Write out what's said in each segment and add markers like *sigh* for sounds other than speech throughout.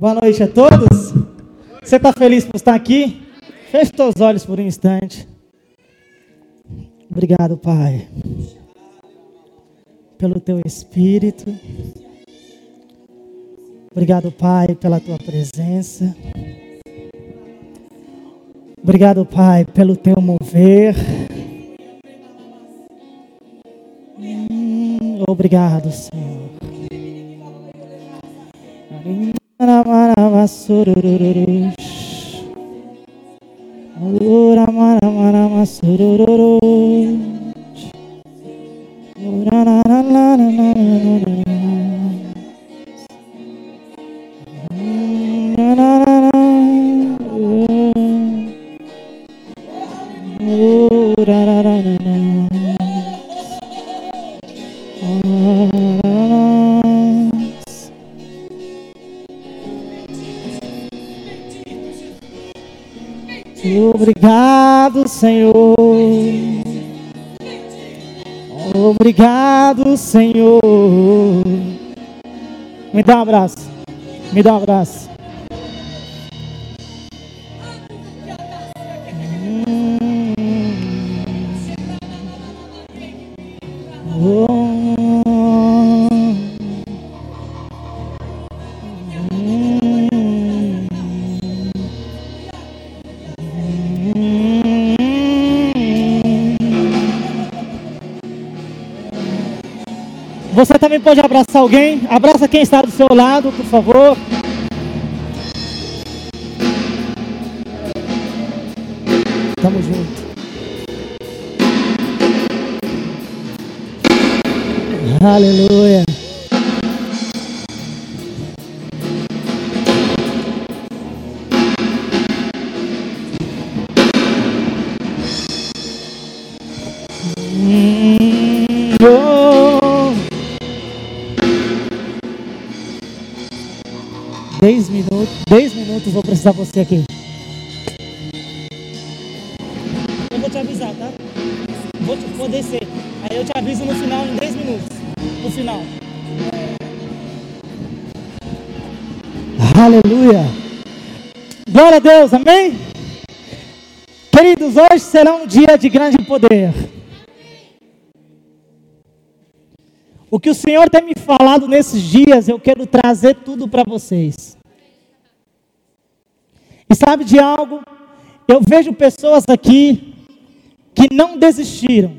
Boa noite a todos. Você está feliz por estar aqui? Feche os olhos por um instante. Obrigado, Pai, pelo teu espírito. Obrigado, Pai, pela tua presença. Obrigado, Pai, pelo teu mover. Hum, obrigado, Senhor. Mara masururu. Obrigado, Senhor. Obrigado, Senhor. Me dá um abraço. Me dá um abraço. Pode abraçar alguém. Abraça quem está do seu lado, por favor. Tamo junto. Aleluia. De você aqui. Eu vou te avisar, tá? Vou, te, vou descer. Aí eu te aviso no final em 10 minutos. No final. Aleluia. Glória a Deus, amém? Queridos, hoje será um dia de grande poder. O que o Senhor tem me falado nesses dias, eu quero trazer tudo para vocês. E sabe de algo? Eu vejo pessoas aqui que não desistiram.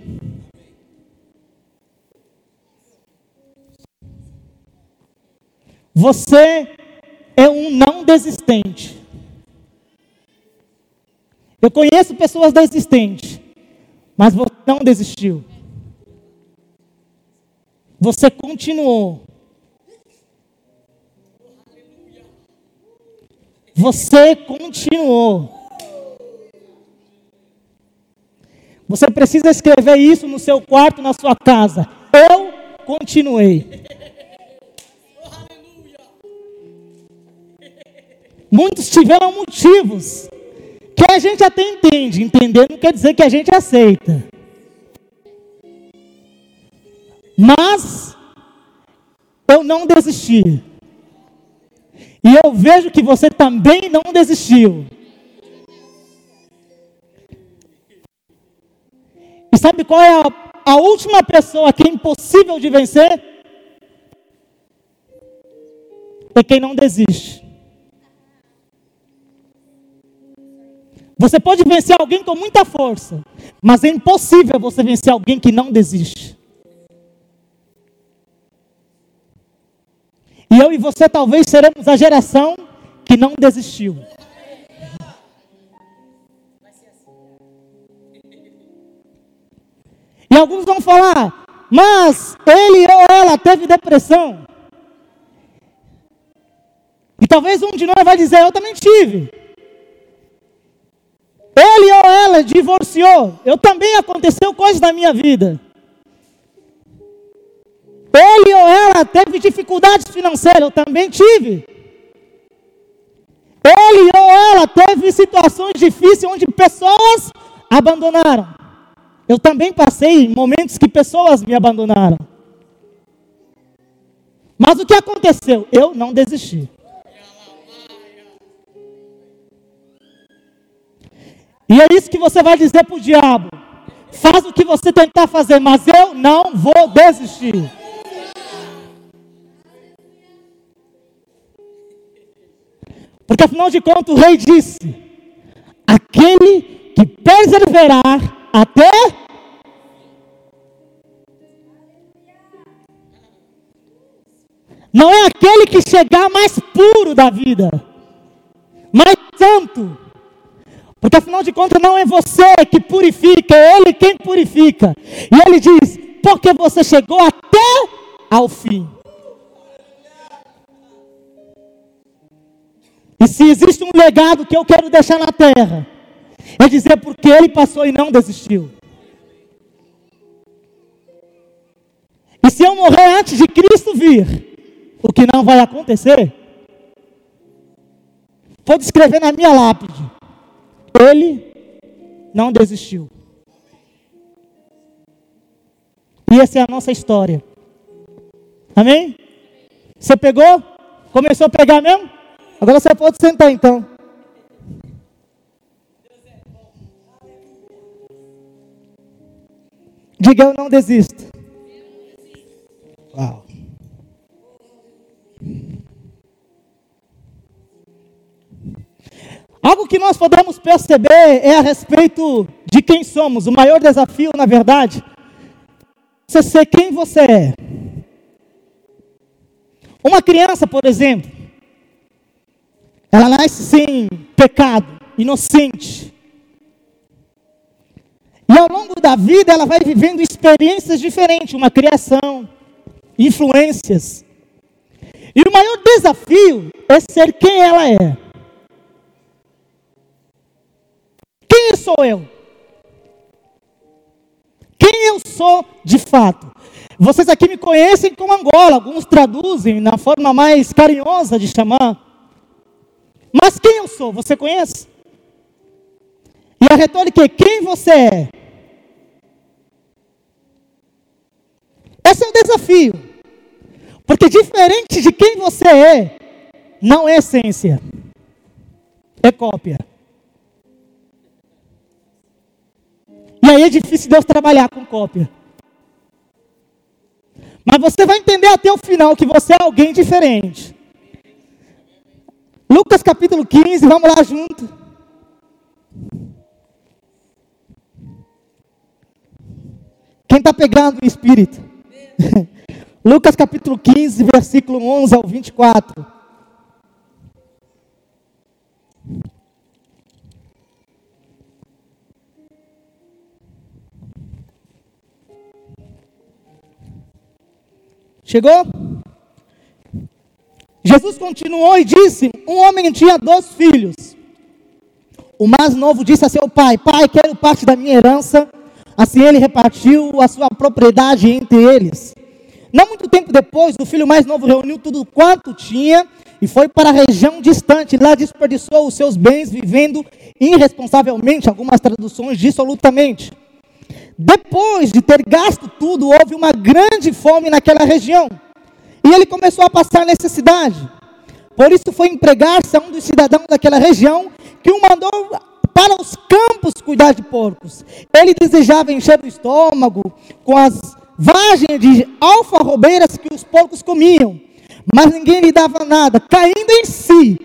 Você é um não desistente. Eu conheço pessoas desistentes, mas você não desistiu. Você continuou. Você continuou. Você precisa escrever isso no seu quarto, na sua casa. Eu continuei. Muitos tiveram motivos que a gente até entende. Entender não quer dizer que a gente aceita. Mas eu não desisti. E eu vejo que você também não desistiu. E sabe qual é a, a última pessoa que é impossível de vencer? É quem não desiste. Você pode vencer alguém com muita força, mas é impossível você vencer alguém que não desiste. Eu e você talvez seremos a geração que não desistiu. E alguns vão falar, mas ele ou ela teve depressão. E talvez um de nós vai dizer, eu também tive. Ele ou ela divorciou. Eu também aconteceu coisas na minha vida. Ele ou ela teve dificuldades financeiras, eu também tive. Ele ou ela teve situações difíceis onde pessoas abandonaram. Eu também passei momentos que pessoas me abandonaram. Mas o que aconteceu? Eu não desisti. E é isso que você vai dizer para o diabo. Faz o que você tentar fazer, mas eu não vou desistir. Porque afinal de contas o rei disse: aquele que perseverar até. Não é aquele que chegar mais puro da vida, mais santo. Porque afinal de contas não é você que purifica, é Ele quem purifica. E Ele diz: porque você chegou até ao fim. E se existe um legado que eu quero deixar na terra, é dizer porque ele passou e não desistiu. E se eu morrer antes de Cristo vir, o que não vai acontecer, pode escrever na minha lápide: Ele não desistiu. E essa é a nossa história. Amém? Você pegou? Começou a pegar mesmo? Agora você pode sentar então. Diga eu não desisto. Uau. Algo que nós podemos perceber é a respeito de quem somos. O maior desafio, na verdade, é você ser quem você é. Uma criança, por exemplo, ela nasce sem pecado, inocente. E ao longo da vida ela vai vivendo experiências diferentes, uma criação, influências. E o maior desafio é ser quem ela é. Quem sou eu? Quem eu sou de fato? Vocês aqui me conhecem como Angola, alguns traduzem na forma mais carinhosa de chamar. Mas quem eu sou? Você conhece? E a retórica é: quem você é? Esse é o desafio. Porque diferente de quem você é, não é essência, é cópia. E aí é difícil Deus trabalhar com cópia. Mas você vai entender até o final que você é alguém diferente. Lucas capítulo 15, vamos lá junto. Quem está pegando o Espírito? *laughs* Lucas capítulo 15, versículo 11 ao 24. Chegou? Jesus continuou e disse: Um homem tinha dois filhos. O mais novo disse a seu pai: Pai, quero parte da minha herança. Assim ele repartiu a sua propriedade entre eles. Não muito tempo depois, o filho mais novo reuniu tudo quanto tinha e foi para a região distante. Lá desperdiçou os seus bens, vivendo irresponsavelmente. Algumas traduções dissolutamente. Depois de ter gasto tudo, houve uma grande fome naquela região. E ele começou a passar necessidade. Por isso foi empregar-se a um dos cidadãos daquela região que o mandou para os campos cuidar de porcos. Ele desejava encher o estômago com as vagens de alfarrobeiras que os porcos comiam, mas ninguém lhe dava nada. Caindo em si,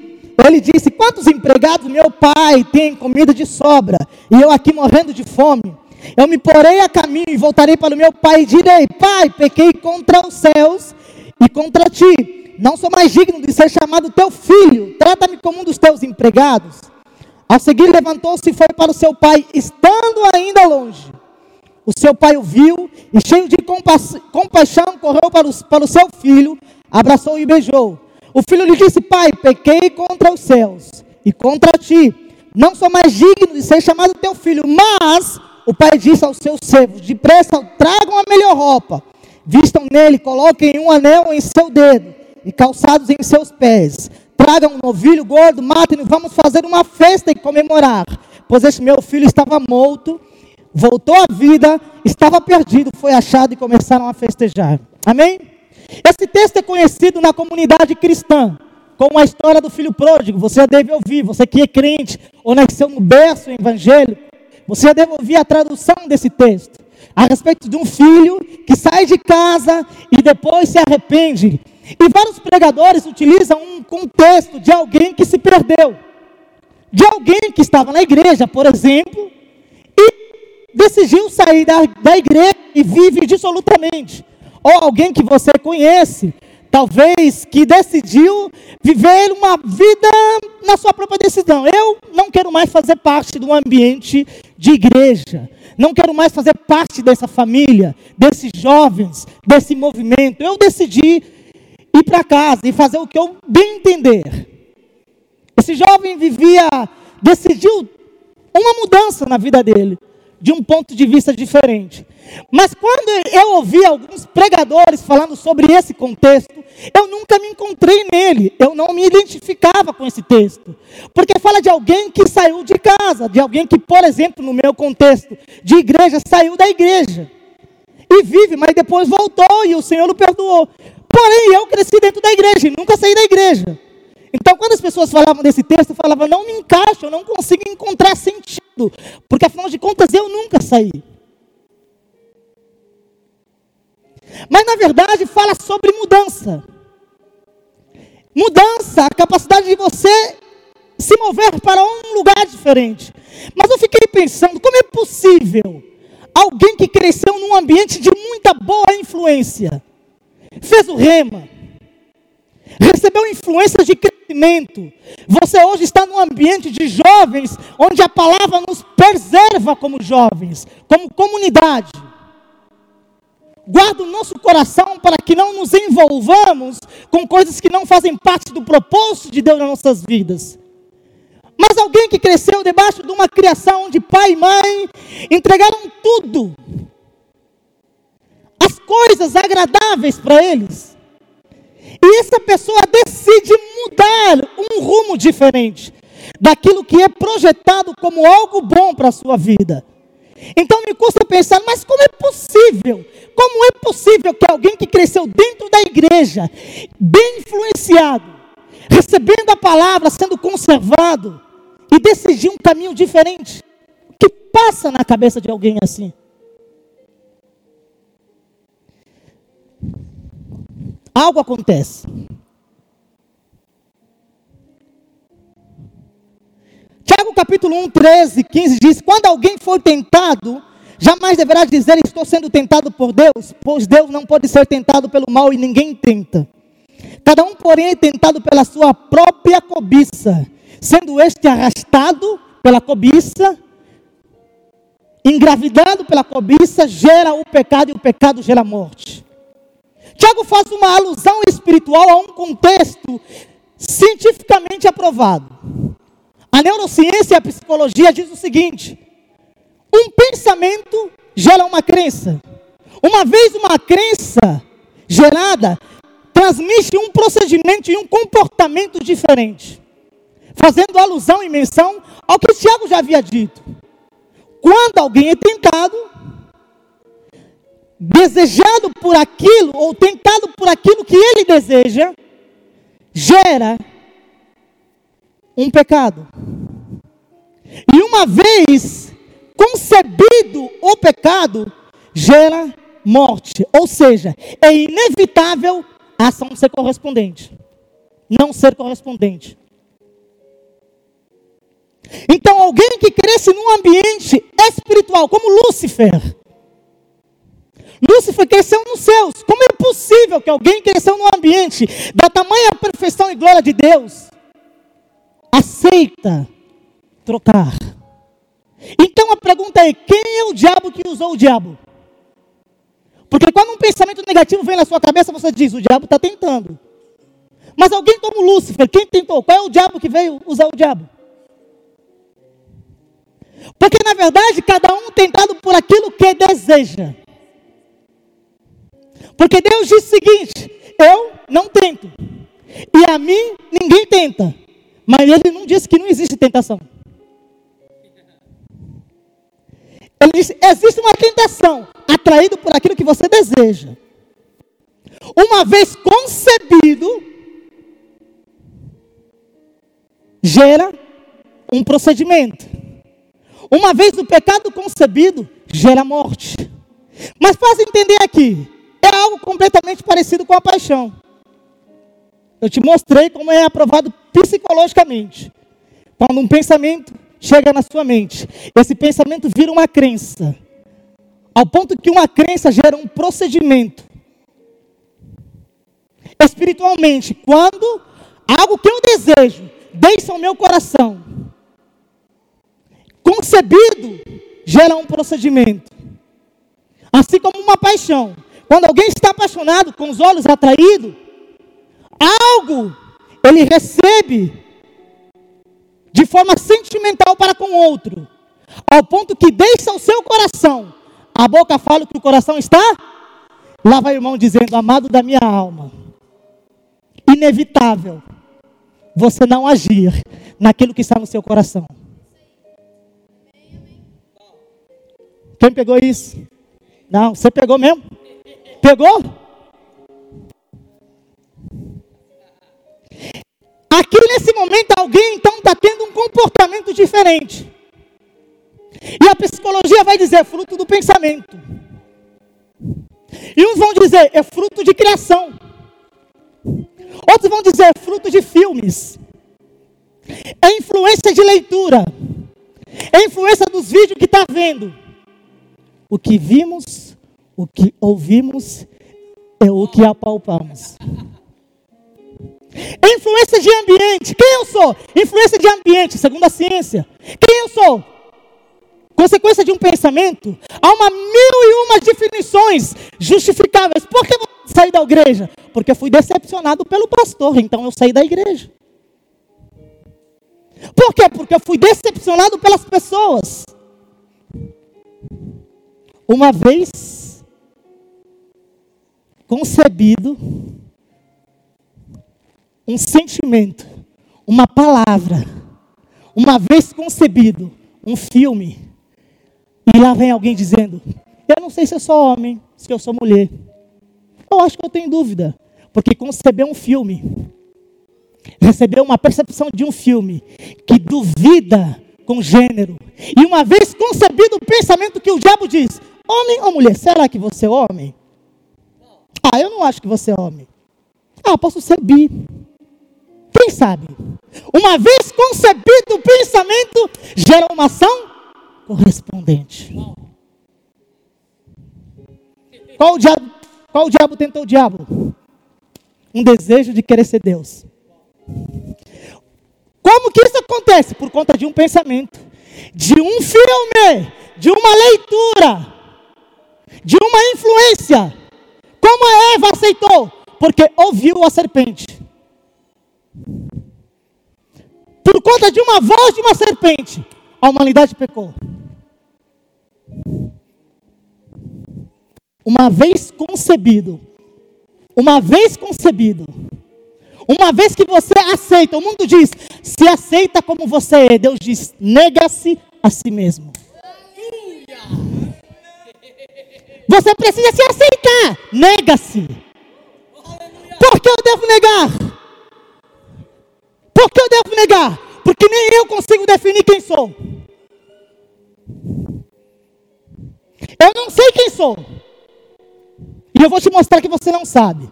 ele disse: Quantos empregados meu pai tem comida de sobra e eu aqui morrendo de fome? Eu me porei a caminho e voltarei para o meu pai e direi: Pai, pequei contra os céus e contra ti. Não sou mais digno de ser chamado teu filho. Trata-me como um dos teus empregados. Ao seguir, levantou-se e foi para o seu pai, estando ainda longe. O seu pai o viu e, cheio de compa compaixão, correu para, os, para o seu filho, abraçou e beijou. O filho lhe disse: Pai, pequei contra os céus e contra ti. Não sou mais digno de ser chamado teu filho. Mas o pai disse aos seus servos: Depressa, tragam a melhor roupa Vistam nele, coloquem um anel em seu dedo e calçados em seus pés. Tragam um novilho gordo, matem-no, vamos fazer uma festa e comemorar. Pois este meu filho estava morto, voltou à vida, estava perdido, foi achado e começaram a festejar. Amém? Esse texto é conhecido na comunidade cristã com a história do filho pródigo. Você já deve ouvir, você que é crente ou nasceu no berço evangélico, você já deve ouvir a tradução desse texto a respeito de um filho que sai de casa e depois se arrepende. E vários pregadores utilizam um contexto de alguém que se perdeu, de alguém que estava na igreja, por exemplo, e decidiu sair da, da igreja e vive dissolutamente. Ou alguém que você conhece, talvez que decidiu viver uma vida na sua própria decisão. Eu não quero mais fazer parte do ambiente de igreja. Não quero mais fazer parte dessa família, desses jovens, desse movimento. Eu decidi ir para casa e fazer o que eu bem entender. Esse jovem vivia, decidiu uma mudança na vida dele, de um ponto de vista diferente. Mas quando eu ouvi alguns pregadores falando sobre esse contexto, eu nunca me encontrei nele, eu não me identificava com esse texto. Porque fala de alguém que saiu de casa, de alguém que, por exemplo, no meu contexto de igreja, saiu da igreja. E vive, mas depois voltou e o Senhor o perdoou. Porém, eu cresci dentro da igreja e nunca saí da igreja. Então, quando as pessoas falavam desse texto, eu falava, não me encaixa, eu não consigo encontrar sentido. Porque afinal de contas, eu nunca saí. Mas na verdade fala sobre mudança. Mudança, a capacidade de você se mover para um lugar diferente. Mas eu fiquei pensando, como é possível alguém que cresceu num ambiente de muita boa influência, fez o rema, recebeu influência de crescimento. Você hoje está num ambiente de jovens, onde a palavra nos preserva como jovens, como comunidade guarda o nosso coração para que não nos envolvamos com coisas que não fazem parte do propósito de Deus nas nossas vidas. Mas alguém que cresceu debaixo de uma criação onde pai e mãe entregaram tudo, as coisas agradáveis para eles, e essa pessoa decide mudar um rumo diferente daquilo que é projetado como algo bom para a sua vida. Então me custa pensar, mas como é possível? Como é possível que alguém que cresceu dentro da igreja, bem influenciado, recebendo a palavra, sendo conservado, e decidir um caminho diferente? O que passa na cabeça de alguém assim? Algo acontece. Tiago capítulo 1, 13, 15 diz: Quando alguém for tentado, jamais deverá dizer estou sendo tentado por Deus, pois Deus não pode ser tentado pelo mal e ninguém tenta. Cada um, porém, é tentado pela sua própria cobiça, sendo este arrastado pela cobiça, engravidado pela cobiça, gera o pecado e o pecado gera a morte. Tiago faz uma alusão espiritual a um contexto cientificamente aprovado. A neurociência e a psicologia diz o seguinte: um pensamento gera uma crença. Uma vez uma crença gerada, transmite um procedimento e um comportamento diferente. Fazendo alusão e menção ao que Tiago já havia dito. Quando alguém é tentado, desejado por aquilo, ou tentado por aquilo que ele deseja, gera um pecado. E uma vez concebido o pecado, gera morte. Ou seja, é inevitável a ação ser correspondente. Não ser correspondente. Então, alguém que cresce num ambiente espiritual, como Lúcifer. Lúcifer cresceu nos céus. Como é possível que alguém cresceu num ambiente da tamanha perfeição e glória de Deus aceita trocar. Então a pergunta é: quem é o diabo que usou o diabo? Porque quando um pensamento negativo vem na sua cabeça, você diz: o diabo está tentando. Mas alguém como Lúcifer, quem tentou? Qual é o diabo que veio usar o diabo? Porque na verdade cada um tentado por aquilo que deseja. Porque Deus diz o seguinte: eu não tento, e a mim ninguém tenta. Mas ele não disse que não existe tentação. Ele disse: existe uma tentação, atraído por aquilo que você deseja. Uma vez concebido, gera um procedimento. Uma vez o pecado concebido, gera morte. Mas faz entender aqui, algo completamente parecido com a paixão. Eu te mostrei como é aprovado psicologicamente. Quando um pensamento chega na sua mente, esse pensamento vira uma crença. Ao ponto que uma crença gera um procedimento. Espiritualmente, quando algo que eu desejo deixa o meu coração concebido, gera um procedimento. Assim como uma paixão. Quando alguém está apaixonado, com os olhos atraídos, algo ele recebe de forma sentimental para com o outro, ao ponto que deixa o seu coração. A boca fala que o coração está. Lá vai o irmão dizendo: Amado da minha alma, inevitável você não agir naquilo que está no seu coração. Quem pegou isso? Não, você pegou mesmo? Pegou? Aqui nesse momento alguém então está tendo um comportamento diferente. E a psicologia vai dizer é fruto do pensamento. E uns vão dizer é fruto de criação. Outros vão dizer é fruto de filmes. É influência de leitura. É influência dos vídeos que está vendo. O que vimos o que ouvimos é o que apalpamos. Influência de ambiente. Quem eu sou? Influência de ambiente, segundo a ciência. Quem eu sou? Consequência de um pensamento. Há uma mil e uma definições justificáveis. Por que eu saí da igreja? Porque fui decepcionado pelo pastor, então eu saí da igreja. Por quê? Porque eu fui decepcionado pelas pessoas. Uma vez concebido um sentimento, uma palavra, uma vez concebido um filme, e lá vem alguém dizendo: Eu não sei se eu sou homem, se eu sou mulher. Eu acho que eu tenho dúvida, porque conceber um filme, receber uma percepção de um filme que duvida com gênero, e uma vez concebido o pensamento que o diabo diz: Homem ou mulher, será que você é homem? Ah, eu não acho que você é homem. Ah, posso ser bi. Quem sabe? Uma vez concebido o pensamento, gera uma ação correspondente. Qual o diabo, qual o diabo tentou o diabo? Um desejo de querer ser Deus. Como que isso acontece? Por conta de um pensamento, de um filme, de uma leitura, de uma influência como a Eva aceitou? Porque ouviu a serpente. Por conta de uma voz de uma serpente, a humanidade pecou. Uma vez concebido, uma vez concebido, uma vez que você aceita, o mundo diz, se aceita como você é, Deus diz, nega-se a si mesmo. Você precisa se aceitar. Nega-se. Por que eu devo negar? Por que eu devo negar? Porque nem eu consigo definir quem sou. Eu não sei quem sou. E eu vou te mostrar que você não sabe.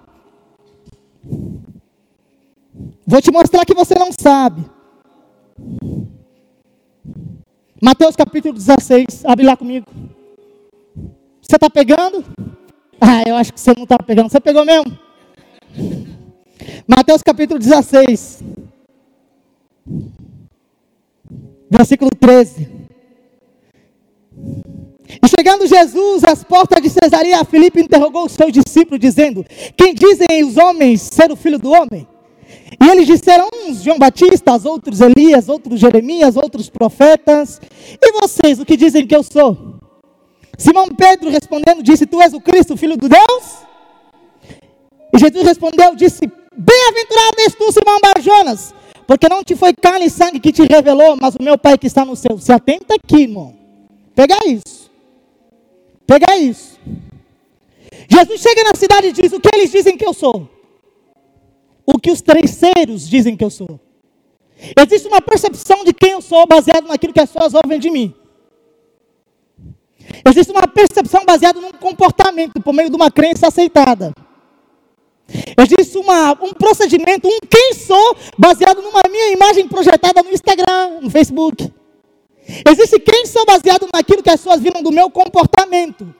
Vou te mostrar que você não sabe. Mateus capítulo 16, abre lá comigo. Você está pegando? Ah, eu acho que você não está pegando. Você pegou mesmo? Mateus capítulo 16, versículo 13. E chegando Jesus às portas de Cesareia, Filipe interrogou os seus discípulos, dizendo: Quem dizem os homens ser o filho do homem? E eles disseram: uns João Batista, outros Elias, outros Jeremias, outros profetas. E vocês, o que dizem que eu sou? Simão Pedro respondendo disse: Tu és o Cristo, filho de Deus? E Jesus respondeu, disse: Bem-aventurado és tu, Simão Barjonas, porque não te foi carne e sangue que te revelou, mas o meu Pai que está no céu. Se atenta aqui, irmão. Pega isso. Pega isso. Jesus chega na cidade e diz: O que eles dizem que eu sou? O que os terceiros dizem que eu sou? Existe uma percepção de quem eu sou baseado naquilo que as pessoas ouvem de mim. Existe uma percepção baseada num comportamento por meio de uma crença aceitada. Existe uma, um procedimento, um quem sou, baseado numa minha imagem projetada no Instagram, no Facebook. Existe quem sou baseado naquilo que as pessoas viram do meu comportamento.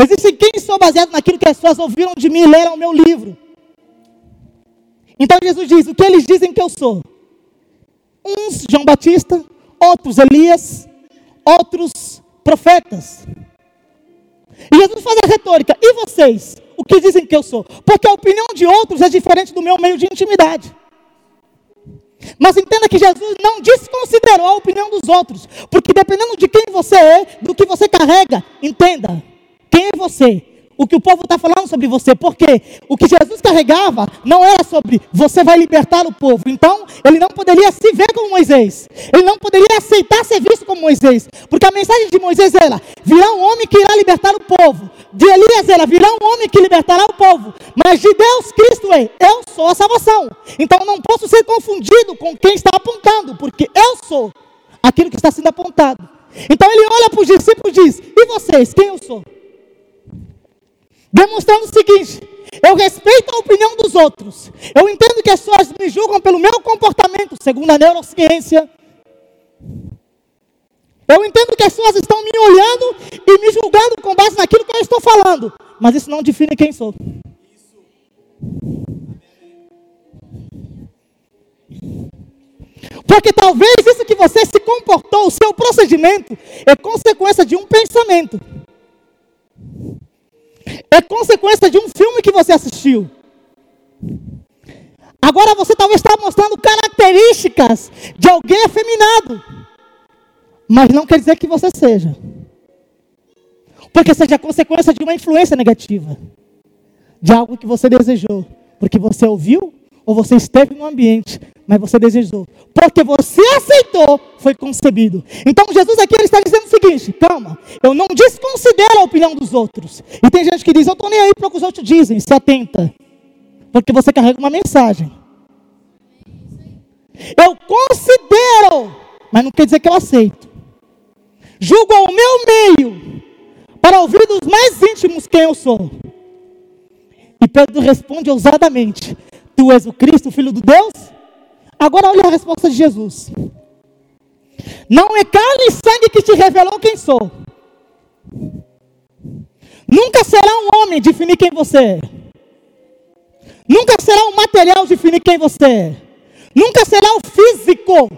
Existe quem sou baseado naquilo que as pessoas ouviram de mim e leram o meu livro. Então Jesus diz: o que eles dizem que eu sou? Uns João Batista, outros Elias, outros profetas. E Jesus faz a retórica: e vocês? O que dizem que eu sou? Porque a opinião de outros é diferente do meu meio de intimidade. Mas entenda que Jesus não desconsiderou a opinião dos outros, porque dependendo de quem você é, do que você carrega, entenda, quem é você? O que o povo está falando sobre você, porque o que Jesus carregava não era sobre você vai libertar o povo. Então, ele não poderia se ver como Moisés, ele não poderia aceitar ser visto como Moisés, porque a mensagem de Moisés era: virá um homem que irá libertar o povo, de Elias era: virá um homem que libertará o povo, mas de Deus Cristo é: eu sou a salvação. Então, não posso ser confundido com quem está apontando, porque eu sou aquilo que está sendo apontado. Então, ele olha para os discípulos e diz: e vocês, quem eu sou? Demonstrando o seguinte: eu respeito a opinião dos outros. Eu entendo que as pessoas me julgam pelo meu comportamento, segundo a neurociência. Eu entendo que as pessoas estão me olhando e me julgando com base naquilo que eu estou falando. Mas isso não define quem sou. Porque talvez isso que você se comportou, o seu procedimento, é consequência de um pensamento é consequência de um filme que você assistiu. Agora você talvez está mostrando características de alguém afeminado, mas não quer dizer que você seja, porque seja consequência de uma influência negativa, de algo que você desejou, porque você ouviu ou você esteve no ambiente, mas você desejou. Porque você aceitou, foi concebido. Então Jesus aqui ele está dizendo o seguinte: calma, eu não desconsidero a opinião dos outros. E tem gente que diz, eu estou nem aí para o que os outros dizem, se atenta. Porque você carrega uma mensagem. Eu considero, mas não quer dizer que eu aceito. Julgo ao meu meio, para ouvir dos mais íntimos quem eu sou. E Pedro responde ousadamente: Tu és o Cristo, Filho do Deus? Agora olha a resposta de Jesus. Não é carne e sangue que te revelou quem sou. Nunca será um homem definir quem você é. Nunca será um material definir quem você é. Nunca será o físico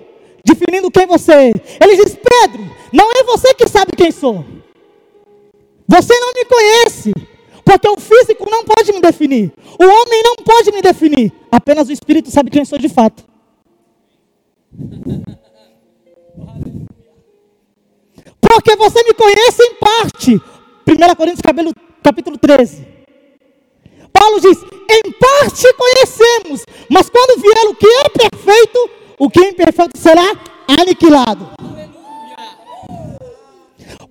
definindo quem você é. Ele diz: Pedro, não é você que sabe quem sou. Você não me conhece. Porque o físico não pode me definir. O homem não pode me definir. Apenas o Espírito sabe quem sou de fato. *laughs* Porque você me conhece em parte. 1 Coríntios capítulo 13. Paulo diz: em parte conhecemos, mas quando vier o que é perfeito, o que é imperfeito será aniquilado.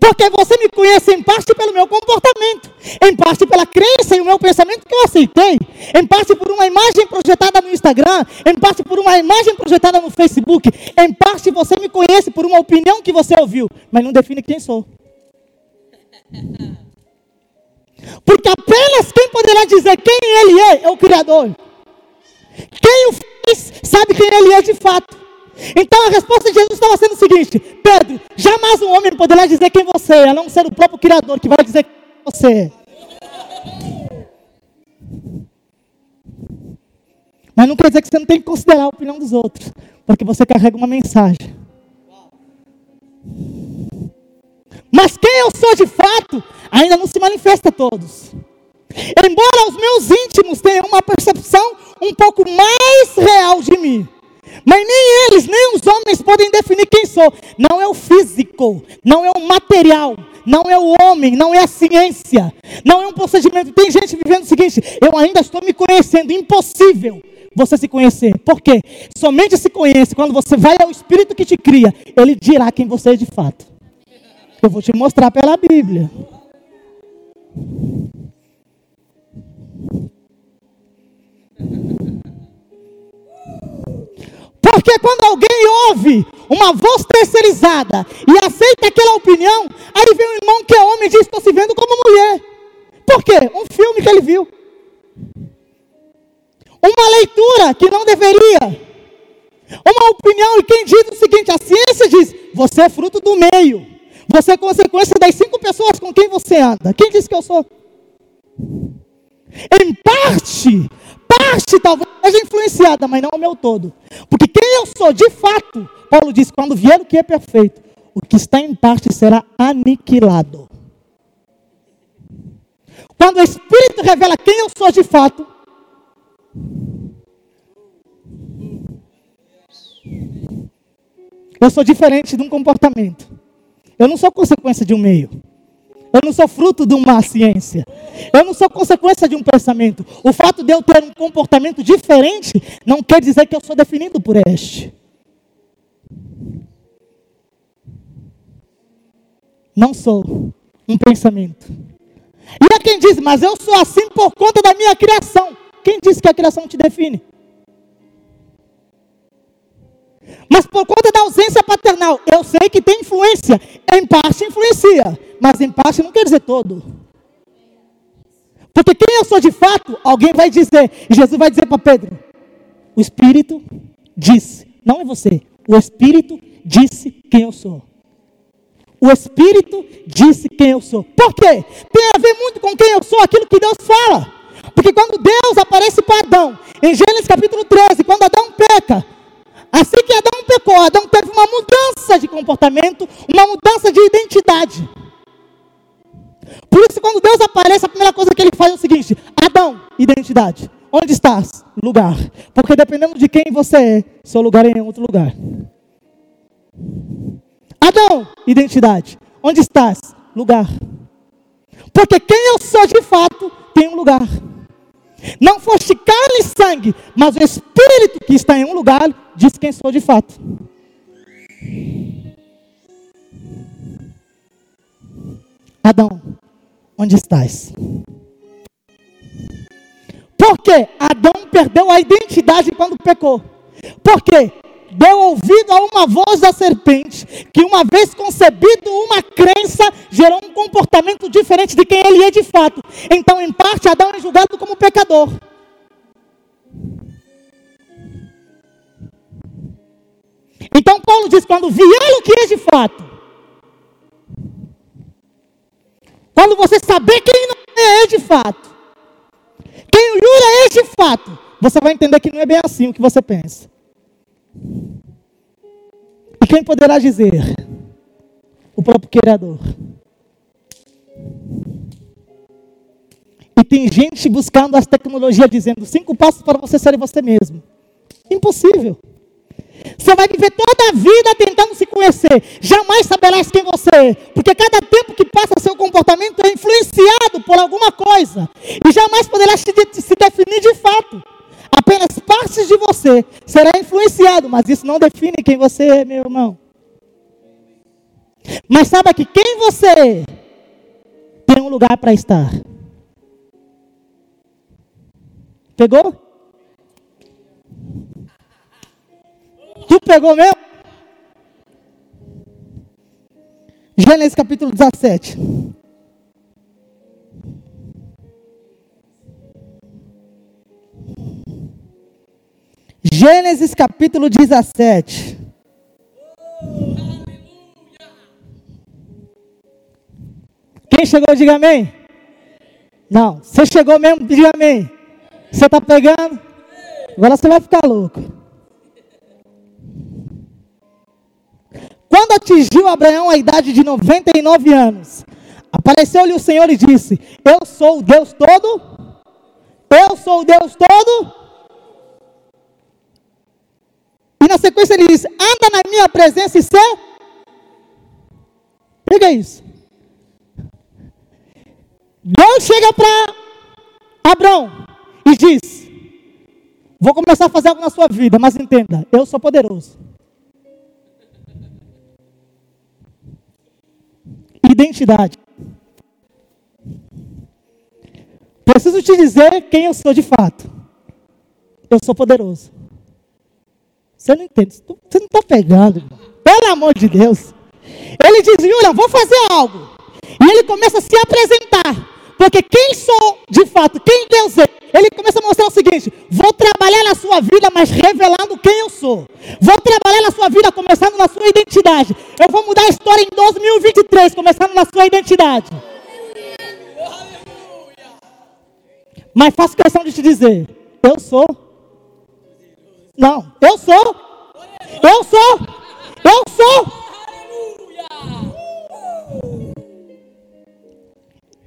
Porque você me conhece em parte pelo meu comportamento, em parte pela crença e o meu pensamento que eu aceitei, em parte por uma imagem projetada no Instagram, em parte por uma imagem projetada no Facebook, em parte você me conhece por uma opinião que você ouviu, mas não define quem sou. Porque apenas quem poderá dizer quem ele é é o Criador. Quem o fez sabe quem ele é de fato. Então a resposta de Jesus estava sendo o seguinte: Pedro, jamais um homem poderá dizer quem você é, a não ser o próprio Criador que vai dizer quem você é. Mas não quer dizer que você não tem que considerar a opinião dos outros, porque você carrega uma mensagem. Mas quem eu sou de fato ainda não se manifesta a todos. Embora os meus íntimos tenham uma percepção um pouco mais real de mim, mas nem eles, nem os homens podem definir quem sou. Não é o físico, não é o material, não é o homem, não é a ciência, não é um procedimento. Tem gente vivendo o seguinte: eu ainda estou me conhecendo, impossível você se conhecer. Por quê? Somente se conhece quando você vai ao Espírito que te cria, ele dirá quem você é de fato. Eu vou te mostrar pela Bíblia. Porque quando alguém ouve uma voz terceirizada e aceita aquela opinião, aí vem um irmão que é homem e diz: Estou se vendo como mulher. Por quê? Um filme que ele viu. Uma leitura que não deveria. Uma opinião, e quem diz o seguinte: a ciência diz, você é fruto do meio. Você é consequência das cinco pessoas com quem você anda. Quem disse que eu sou? Em parte, parte talvez seja influenciada, mas não o meu todo. Porque quem eu sou de fato, Paulo diz: quando vier o que é perfeito, o que está em parte será aniquilado. Quando o Espírito revela quem eu sou de fato, eu sou diferente de um comportamento. Eu não sou consequência de um meio. Eu não sou fruto de uma ciência. Eu não sou consequência de um pensamento. O fato de eu ter um comportamento diferente não quer dizer que eu sou definido por este. Não sou um pensamento. E há quem diz, mas eu sou assim por conta da minha criação. Quem disse que a criação te define? Mas por conta da ausência paternal, eu sei que tem influência. Em parte influencia mas em parte não quer dizer todo. Porque quem eu sou de fato, alguém vai dizer, e Jesus vai dizer para Pedro: o Espírito disse, não é você, o Espírito disse quem eu sou. O Espírito disse quem eu sou. Por quê? Tem a ver muito com quem eu sou, aquilo que Deus fala. Porque quando Deus aparece para Adão, em Gênesis capítulo 13, quando Adão peca, assim que Adão pecou, Adão teve uma mudança de comportamento, uma mudança de identidade. Por isso, quando Deus aparece, a primeira coisa que ele faz é o seguinte: Adão, identidade. Onde estás? Lugar. Porque dependendo de quem você é, seu lugar é em outro lugar. Adão, identidade. Onde estás? Lugar. Porque quem eu sou de fato tem um lugar. Não foste carne e sangue, mas o Espírito que está em um lugar diz quem sou de fato. Adão, onde estás? Porque Adão perdeu a identidade quando pecou. Porque deu ouvido a uma voz da serpente, que uma vez concebido uma crença, gerou um comportamento diferente de quem ele é de fato. Então, em parte, Adão é julgado como pecador. Então, Paulo diz: quando vier o que é de fato, Quando você saber quem não é de fato, quem o é de fato, você vai entender que não é bem assim o que você pensa. E quem poderá dizer? O próprio Criador. E tem gente buscando as tecnologias dizendo cinco passos para você ser você mesmo. Impossível. Você vai viver toda a vida tentando se conhecer. Jamais saberás quem você é. Porque cada tempo que passa, seu comportamento é influenciado por alguma coisa. E jamais poderás se, definir de fato. Apenas partes de você será influenciado. Mas isso não define quem você é, meu irmão. Mas saiba que quem você é tem um lugar para estar. Pegou? Tu pegou mesmo? Gênesis capítulo 17. Gênesis capítulo 17. Quem chegou, diga amém. Não, você chegou mesmo, diga amém. Você está pegando? Agora você vai ficar louco. Quando atingiu Abraão a idade de 99 anos, apareceu-lhe o Senhor e disse: Eu sou o Deus todo? Eu sou o Deus todo? E na sequência ele diz: Anda na minha presença e ser. Pega isso. Deus chega para Abraão e diz: Vou começar a fazer algo na sua vida, mas entenda, eu sou poderoso. Identidade. Preciso te dizer quem eu sou de fato. Eu sou poderoso. Você não entende, você não está pegando, irmão. Pelo amor de Deus. Ele diz, Yura, vou fazer algo. E ele começa a se apresentar. Porque quem sou de fato, quem Deus é, ele começa a mostrar o seguinte: vou trabalhar na sua vida, mas revelando quem eu sou. Vou trabalhar na sua vida, começando na sua identidade. Eu vou mudar a história em 2023, começando na sua identidade. Mas faço questão de te dizer: eu sou. Não, eu sou. Eu sou. Eu sou.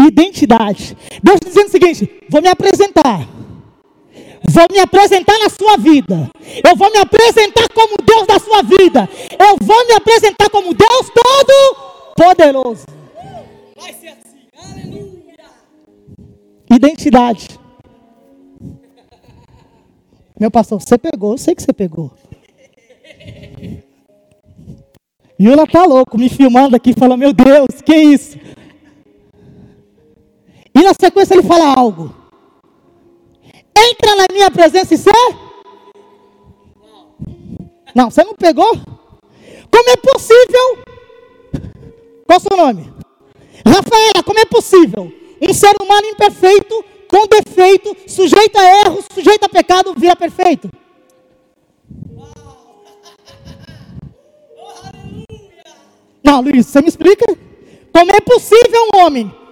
Identidade. Deus dizendo o seguinte: vou me apresentar. Vou me apresentar na sua vida. Eu vou me apresentar como Deus da sua vida. Eu vou me apresentar como Deus Todo-Poderoso. Vai ser assim. Aleluia. Identidade. Meu pastor, você pegou, eu sei que você pegou. Yula tá louco, me filmando aqui, falando, meu Deus, que isso? E na sequência ele fala algo. Entra na minha presença e ser. Não, você não pegou? Como é possível? Qual o seu nome? Rafaela, como é possível um ser humano imperfeito, com defeito, sujeito a erros, sujeito a pecado, vira perfeito? Não, Luiz, você me explica? Como é possível um homem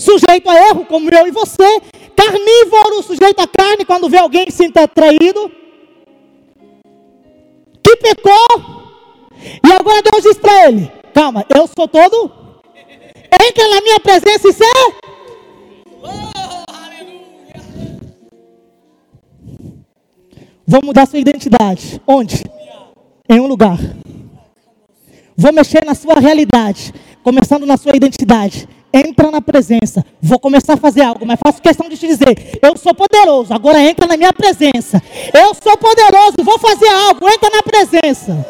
sujeito a erro, como eu e você, carnívoro, sujeito a carne, quando vê alguém que se sinta traído, que pecou, e agora Deus diz para ele: calma, eu sou todo, entra na minha presença e ser. Vou mudar sua identidade. Onde? Em um lugar. Vou mexer na sua realidade, começando na sua identidade entra na presença. Vou começar a fazer algo, mas faço questão de te dizer: eu sou poderoso, agora entra na minha presença. Eu sou poderoso, vou fazer algo, entra na presença.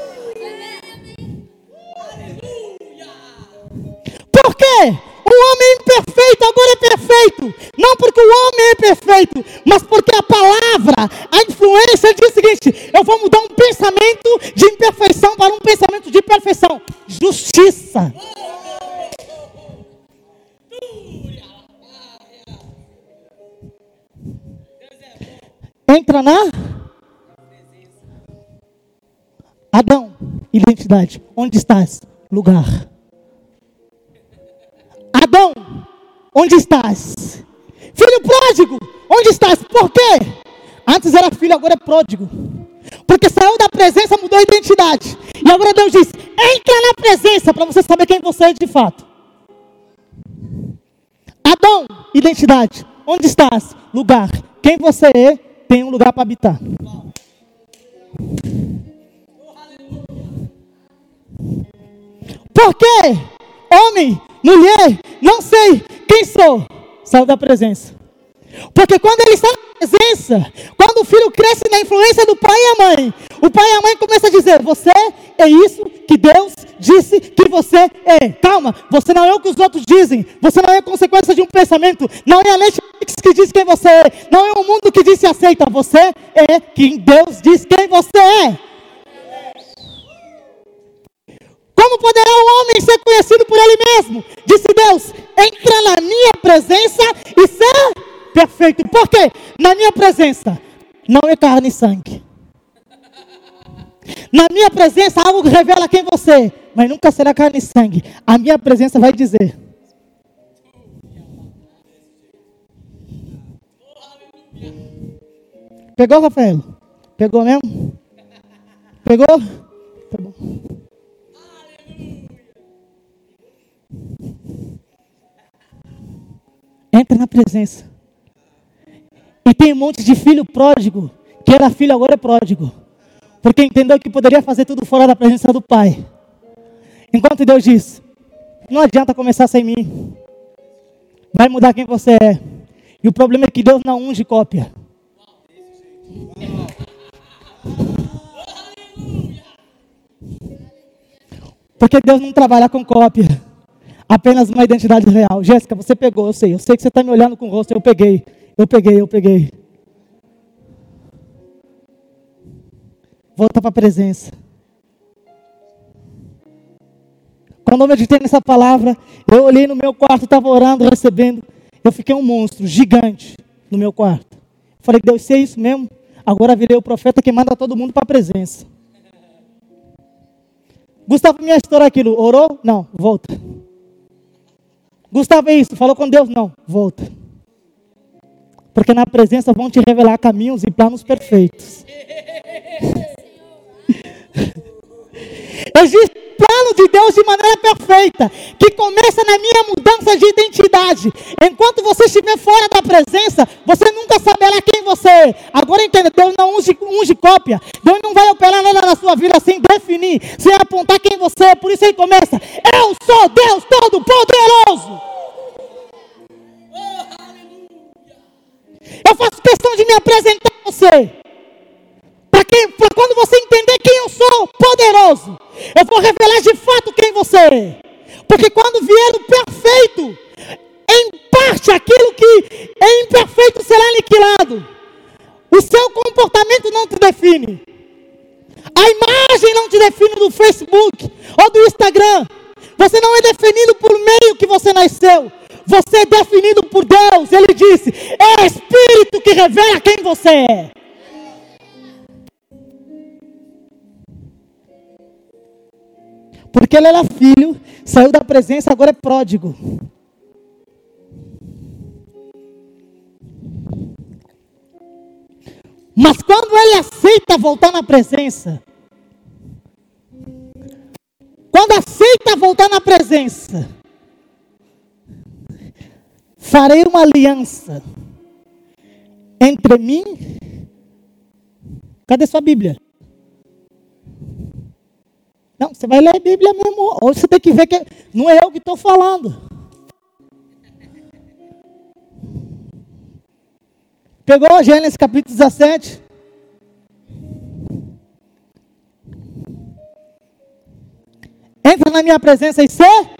Por quê? O homem imperfeito agora é perfeito. Não porque o homem é perfeito, mas porque a palavra, a influência diz o seguinte: eu vou mudar um pensamento de imperfeição para um pensamento de perfeição. Justiça. Entra na Adão, identidade. Onde estás? Lugar. Adão, onde estás? Filho pródigo, onde estás? Por quê? Antes era filho, agora é pródigo. Porque saiu da presença, mudou a identidade. E agora Deus diz: entra na presença para você saber quem você é de fato. Adão, identidade. Onde estás? Lugar. Quem você é, tem um lugar para habitar. Por quê? Homem, mulher, não sei quem sou. Saiu da presença. Porque quando ele está na presença, quando o filho cresce na influência do pai e a mãe, o pai e a mãe começam a dizer: Você é isso que Deus disse que você é. Calma, você não é o que os outros dizem, você não é consequência de um pensamento, não é a Netflix que diz quem você é, não é o mundo que diz se aceita, você é quem Deus diz quem você é. Como poderá o homem ser conhecido por ele mesmo? Disse Deus: entra na minha presença e ser perfeito. Por quê? Na minha presença não é carne e sangue. Na minha presença, algo revela quem você é, mas nunca será carne e sangue. A minha presença vai dizer. Pegou, Rafael? Pegou mesmo? Pegou? Tá bom. Entra na presença. E tem um monte de filho pródigo, que era filho, agora é pródigo. Porque entendeu que poderia fazer tudo fora da presença do Pai. Enquanto Deus diz: Não adianta começar sem mim. Vai mudar quem você é. E o problema é que Deus não unge cópia. Porque Deus não trabalha com cópia. Apenas uma identidade real. Jéssica, você pegou, eu sei. Eu sei que você está me olhando com o rosto. Eu peguei. Eu peguei, eu peguei. volta para a presença. Quando eu meditei nessa palavra, eu olhei no meu quarto, estava orando, recebendo. Eu fiquei um monstro gigante no meu quarto. Falei, Deus, se é isso mesmo, agora virei o profeta que manda todo mundo para a presença. Gustavo, minha história é aquilo, orou? Não, volta. Gustavo, é isso, falou com Deus? Não, volta. Porque na presença vão te revelar caminhos e planos perfeitos. *laughs* Existe plano de Deus de maneira perfeita, que começa na minha mudança de identidade. Enquanto você estiver fora da presença, você nunca saberá quem você é. Agora entenda, Deus não unge, unge cópia. Deus não vai operar nada na sua vida sem definir, sem apontar quem você é. Por isso ele começa: Eu sou Deus Todo-Poderoso. Eu faço questão de me apresentar a você. Para quando você entender quem eu sou, poderoso, eu vou revelar de fato quem você é. Porque quando vier o perfeito, em parte aquilo que é imperfeito será aniquilado. O seu comportamento não te define. A imagem não te define do Facebook ou do Instagram. Você não é definido por meio que você nasceu. Você é definido por Deus. Ele disse: é Espírito que revela quem você é. Porque ele era filho, saiu da presença, agora é pródigo. Mas quando ele aceita voltar na presença, quando aceita voltar na presença, farei uma aliança entre mim. Cadê sua Bíblia? Não, você vai ler a Bíblia mesmo. Ou você tem que ver que não é eu que estou falando. Pegou Gênesis capítulo 17? Entra na minha presença e ser?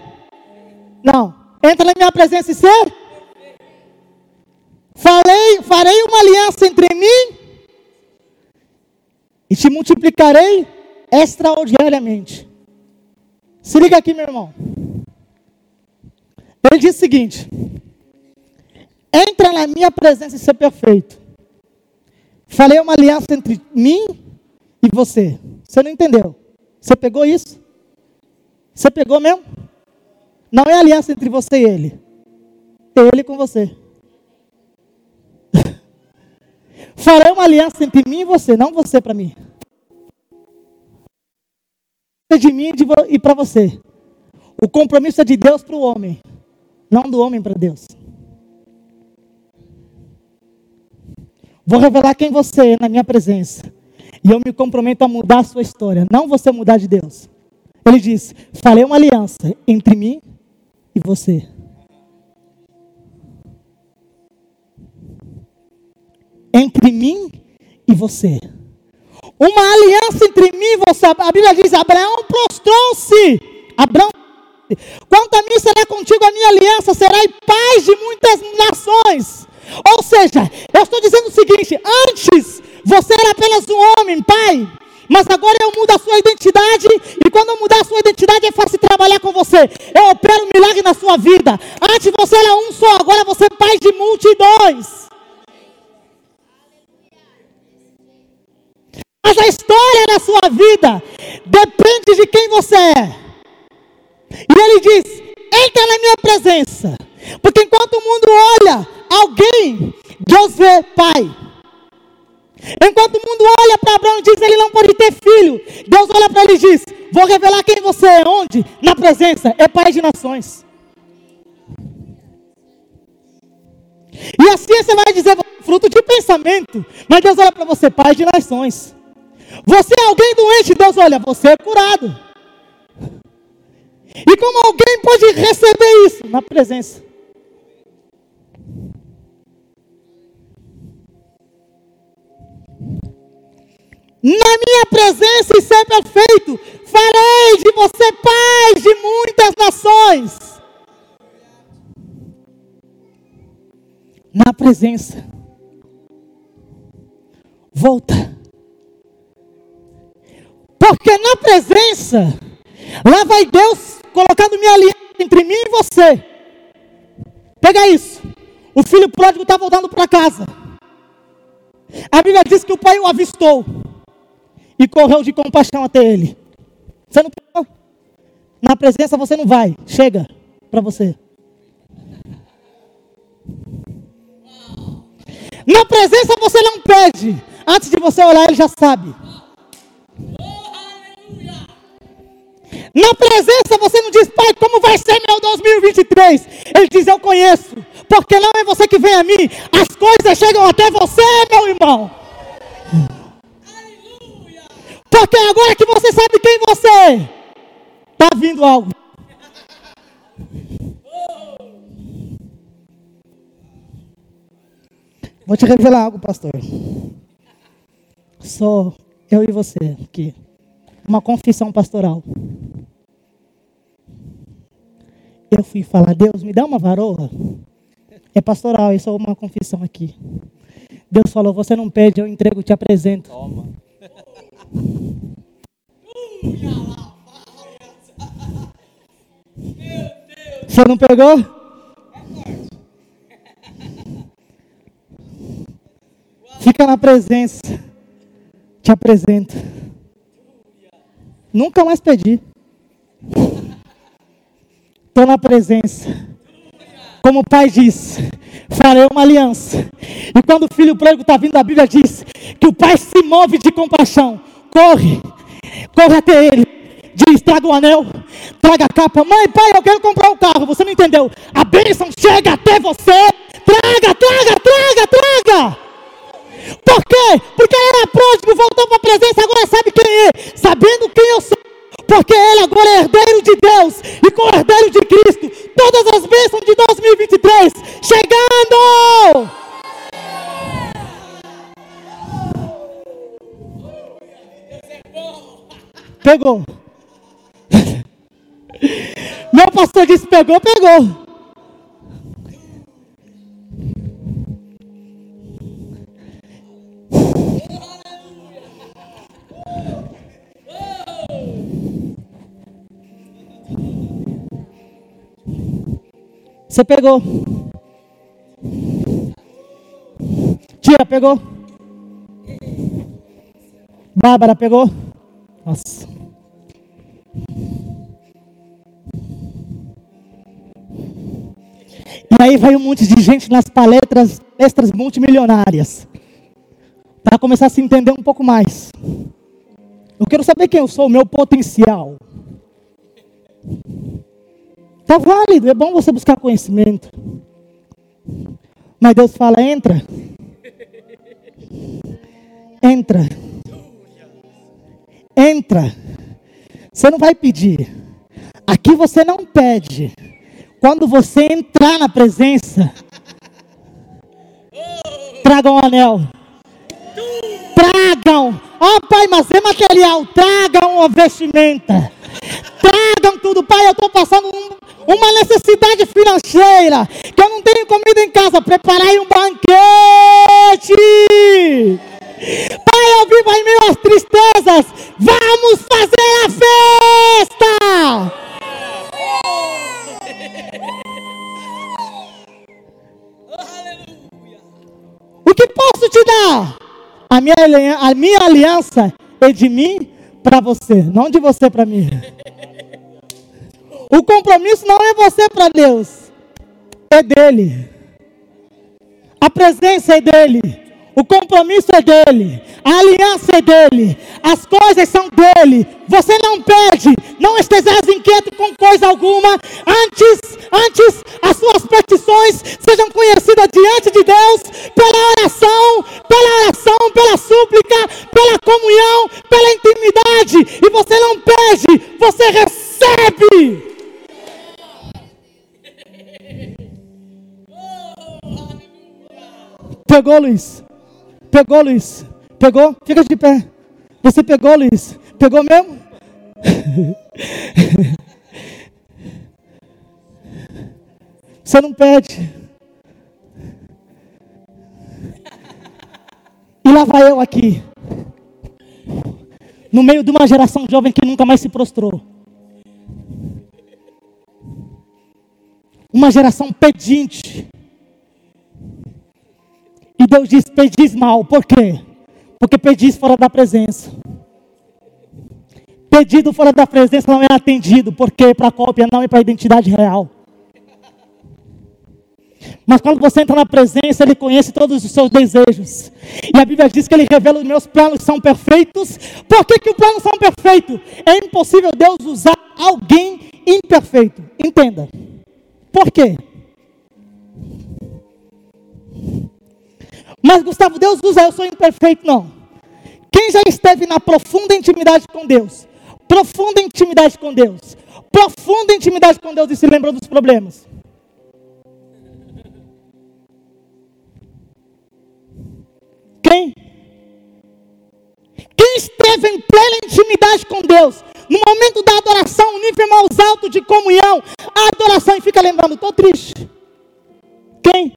Não. Entra na minha presença e ser? Farei uma aliança entre mim e te multiplicarei extraordinariamente. Se liga aqui, meu irmão. Ele diz o seguinte: entra na minha presença e ser perfeito. Falei uma aliança entre mim e você. Você não entendeu? Você pegou isso? Você pegou mesmo? Não é aliança entre você e ele. É ele com você. Farei uma aliança entre mim e você, não você para mim de mim e para você. O compromisso é de Deus para o homem, não do homem para Deus. Vou revelar quem você é na minha presença. E eu me comprometo a mudar a sua história, não você mudar de Deus. Ele diz: Falei uma aliança entre mim e você. Entre mim e você uma aliança entre mim e você. A Bíblia diz: Abraão prostrou-se. Abraão, quanto a mim será contigo a minha aliança, será paz de muitas nações. Ou seja, eu estou dizendo o seguinte: antes você era apenas um homem, pai. Mas agora eu mudo a sua identidade, e quando eu mudar a sua identidade é fácil trabalhar com você. Eu opero um milagre na sua vida. Antes você era um só, agora você é pai de multidões. Mas a história da sua vida depende de quem você é. E ele diz: entra na minha presença. Porque enquanto o mundo olha alguém, Deus vê pai. Enquanto o mundo olha para Abraão e diz ele não pode ter filho, Deus olha para ele e diz: Vou revelar quem você é. Onde? Na presença. É pai de nações. E assim você vai dizer, fruto de pensamento. Mas Deus olha para você, pai de nações. Você é alguém doente, Deus olha, você é curado. E como alguém pode receber isso? Na presença. Na minha presença e ser perfeito, farei de você pai de muitas nações. Na presença. Volta Porque na presença, lá vai Deus colocando minha aliança entre mim e você. Pega isso. O filho pródigo está voltando para casa. A Bíblia diz que o pai o avistou e correu de compaixão até ele. Você não? Na presença você não vai. Chega para você. Na presença você não pede. Antes de você olhar, ele já sabe. Na presença você não diz, pai, como vai ser meu 2023? Ele diz, eu conheço. Porque não é você que vem a mim, as coisas chegam até você, meu irmão. Porque agora que você sabe quem você é, está vindo algo. Vou te revelar algo, pastor. Só eu e você aqui. Uma confissão pastoral. Eu fui falar, Deus, me dá uma varoa. É pastoral, isso é uma confissão aqui. Deus falou, você não pede, eu entrego, te apresento. Toma. Você não pegou? Fica na presença. Te apresento. Nunca mais pedi. Estou na presença. Como o pai diz, farei uma aliança. E quando o filho pródigo está vindo, a Bíblia diz que o pai se move de compaixão. Corre, corre até ele. Diz: traga o anel, traga a capa. Mãe, pai, eu quero comprar um carro. Você não entendeu? A bênção chega até você. Traga, traga, traga, traga. Por quê? Porque era próximo, voltou para a presença, agora sabe quem é, sabendo quem eu sou. Porque ele agora é herdeiro de Deus e com herdeiro de Cristo, todas as bênçãos de 2023 chegando. Pegou. *laughs* Meu pastor disse: pegou, pegou. Você pegou. Tia, pegou. Bárbara, pegou. Nossa. E aí vai um monte de gente nas palestras, palestras multimilionárias. Para começar a se entender um pouco mais. Eu quero saber quem eu sou, o meu potencial. Está válido, é bom você buscar conhecimento. Mas Deus fala: entra. Entra. Entra. Você não vai pedir. Aqui você não pede. Quando você entrar na presença, tragam um anel. Tragam. Ó oh, pai, mas é material. Tragam uma vestimenta. Tragam tudo. Pai, eu estou passando um, uma necessidade financeira, que eu não tenho comida em casa, preparai um banquete. Pai, eu vivo meio às tristezas, vamos fazer a festa. O que posso te dar? A minha, a minha aliança é de mim para você, não de você para mim. O compromisso não é você para Deus, é dele. A presença é dele. O compromisso é dele. A aliança é dele. As coisas são dele. Você não pede. Não estejas inquieto com coisa alguma. Antes, antes as suas petições sejam conhecidas diante de Deus pela oração, pela oração, pela súplica, pela comunhão, pela intimidade. E você não pede, você recebe. Pegou, Luiz? Pegou, Luiz? Pegou? Fica de pé. Você pegou, Luiz? Pegou mesmo? *laughs* Você não pede. E lá vai eu aqui. no meio de uma geração jovem que nunca mais se prostrou. Uma geração pedinte. Deus diz: pedis mal. Por quê? Porque pedis fora da presença. Pedido fora da presença não é atendido. Por quê? Para cópia, não é para identidade real. Mas quando você entra na presença, Ele conhece todos os seus desejos. E a Bíblia diz que Ele revela os meus planos são perfeitos. Por que, que os planos são perfeitos? É impossível Deus usar alguém imperfeito. Entenda. Por quê? Mas Gustavo, Deus usa eu sou imperfeito. Não. Quem já esteve na profunda intimidade com Deus? Profunda intimidade com Deus. Profunda intimidade com Deus e se lembrou dos problemas. Quem? Quem esteve em plena intimidade com Deus, no momento da adoração, o nível mais alto de comunhão, a adoração e fica lembrando, estou triste. Quem?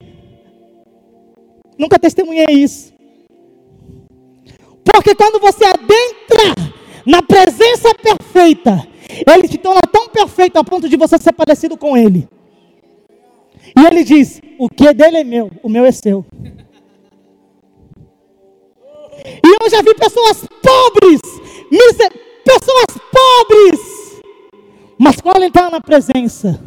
Nunca testemunhei isso. Porque quando você adentra na presença perfeita, ele te torna tão perfeito a ponto de você ser parecido com ele. E ele diz: O que dele é meu, o meu é seu. E eu já vi pessoas pobres, pessoas pobres, mas quando entrar na presença,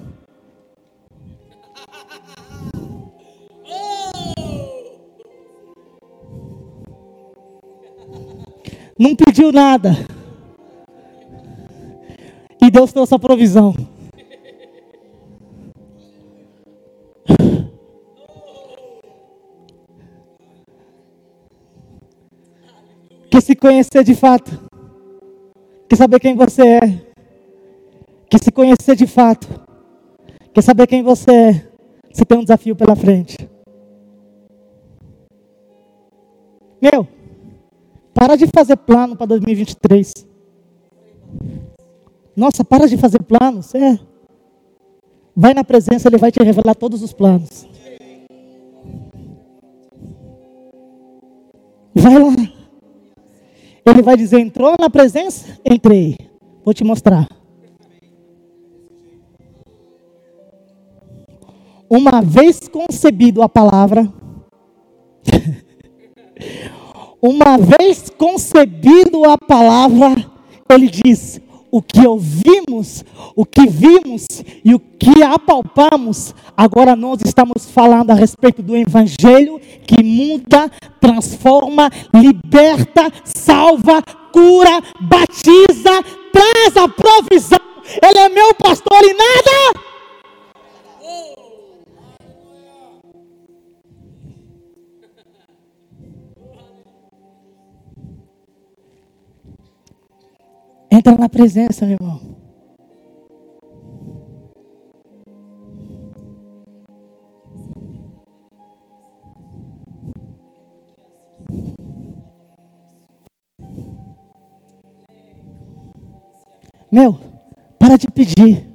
não pediu nada, e Deus trouxe a provisão. que se conhecer de fato, que saber quem você é, que se conhecer de fato, que saber quem você é, você tem um desafio pela frente. Meu, para de fazer plano para 2023. Nossa, para de fazer planos. É. Vai na presença, Ele vai te revelar todos os planos. Vai lá. Ele vai dizer: entrou na presença? Entrei. Vou te mostrar. Uma vez concebido a palavra, *laughs* uma vez concebido a palavra, ele diz: o que ouvimos, o que vimos e o que apalpamos, agora nós estamos falando a respeito do Evangelho que muda, transforma, liberta, salva, cura, batiza, traz a provisão. Ele é meu pastor e nada Entra na presença, meu irmão. Meu, para de pedir.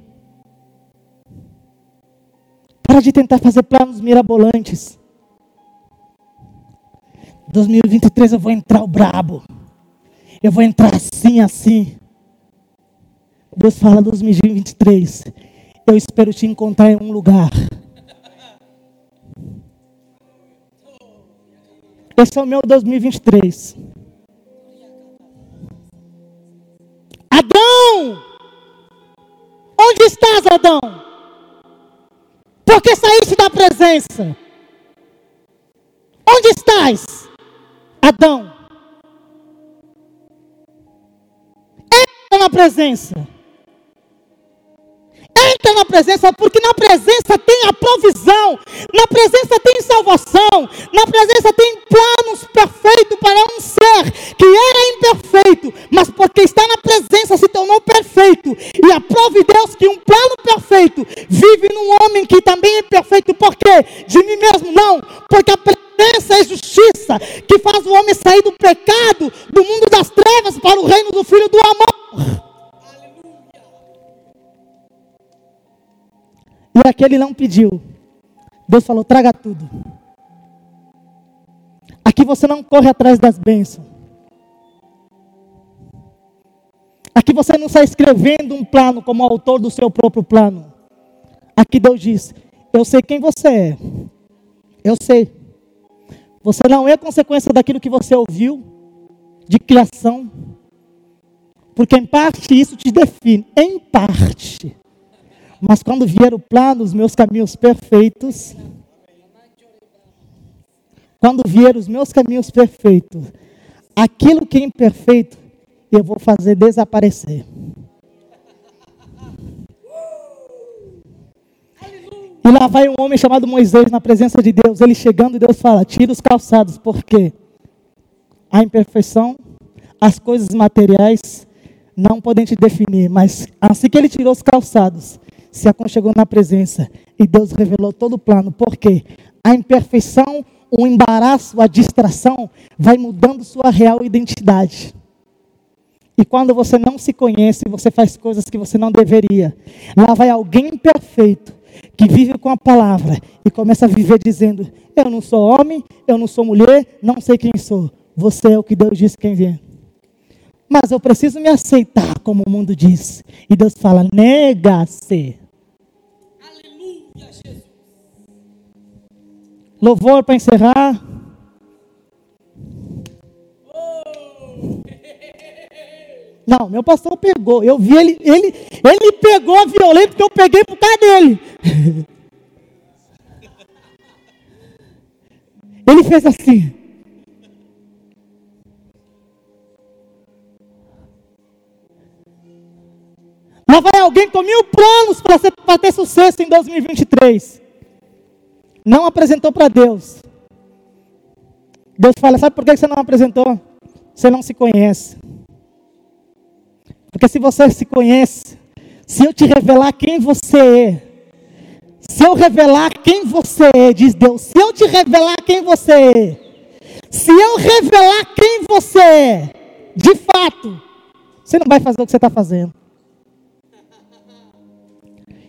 Para de tentar fazer planos mirabolantes. 2023 eu vou entrar o brabo. Eu vou entrar assim, assim. Deus fala 2023. Eu espero te encontrar em um lugar. Esse é o meu 2023. Adão! Onde estás, Adão? Porque saíste da presença. Onde estás, Adão? Entra na presença. Entra na presença, porque na presença tem a provisão, na presença tem salvação, na presença tem planos perfeitos para um ser que era imperfeito, mas porque está na presença se tornou perfeito. E aprove Deus que um plano perfeito vive num homem que também é perfeito. Por quê? De mim mesmo? Não, porque a presença é justiça que faz o homem sair do pecado, do mundo das trevas para o reino do Filho do amor. E aquele não pediu. Deus falou: traga tudo. Aqui você não corre atrás das bênçãos. Aqui você não está escrevendo um plano como autor do seu próprio plano. Aqui Deus diz: Eu sei quem você é. Eu sei. Você não é consequência daquilo que você ouviu, de criação. Porque em parte isso te define. Em parte. Mas quando vier o plano, os meus caminhos perfeitos. Quando vier os meus caminhos perfeitos, aquilo que é imperfeito, eu vou fazer desaparecer. E lá vai um homem chamado Moisés na presença de Deus. Ele chegando e Deus fala: tira os calçados, porque a imperfeição, as coisas materiais não podem te definir. Mas assim que ele tirou os calçados, se aconchegou na presença e Deus revelou todo o plano. Porque a imperfeição, o embaraço, a distração vai mudando sua real identidade. E quando você não se conhece, você faz coisas que você não deveria. Lá vai alguém imperfeito que vive com a palavra e começa a viver dizendo: Eu não sou homem, eu não sou mulher, não sei quem sou. Você é o que Deus disse quem é. Mas eu preciso me aceitar como o mundo diz. E Deus fala: nega-se. Louvor para encerrar. Não, meu pastor pegou. Eu vi ele, ele, ele pegou a violenta que eu peguei por causa dele. *laughs* Ele fez assim. Vai alguém com mil planos para ter sucesso em 2023. Não apresentou para Deus. Deus fala: Sabe por que você não apresentou? Você não se conhece. Porque se você se conhece, se eu te revelar quem você é, se eu revelar quem você é, diz Deus, se eu te revelar quem você é, se eu revelar quem você é, de fato, você não vai fazer o que você está fazendo.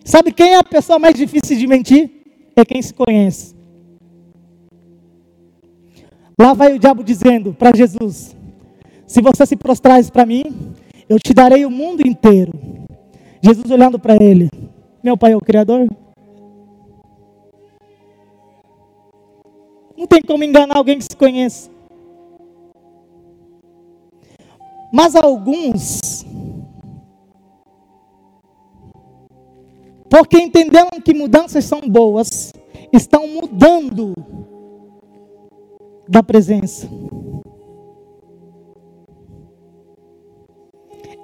Sabe quem é a pessoa mais difícil de mentir? É quem se conhece. Lá vai o diabo dizendo para Jesus: Se você se prostrares para mim, eu te darei o mundo inteiro. Jesus olhando para ele: Meu pai é o Criador? Não tem como enganar alguém que se conhece. Mas alguns, porque entenderam que mudanças são boas, estão mudando da presença.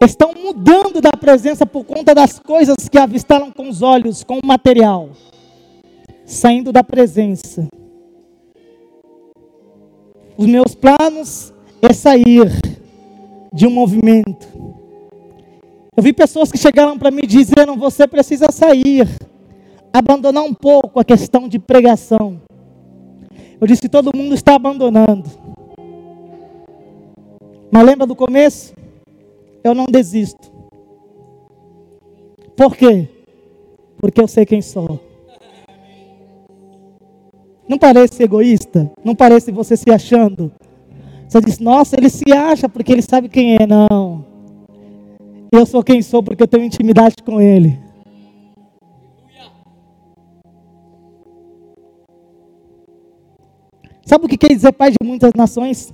estão mudando da presença por conta das coisas que avistaram com os olhos, com o material, saindo da presença. Os meus planos é sair de um movimento. Eu vi pessoas que chegaram para mim disseram: você precisa sair, abandonar um pouco a questão de pregação. Eu disse: todo mundo está abandonando. Mas lembra do começo? eu não desisto. Por quê? Porque eu sei quem sou. Não parece egoísta? Não parece você se achando? Você diz, nossa, ele se acha porque ele sabe quem é. Não. Eu sou quem sou porque eu tenho intimidade com ele. Sabe o que quer dizer pai de muitas nações?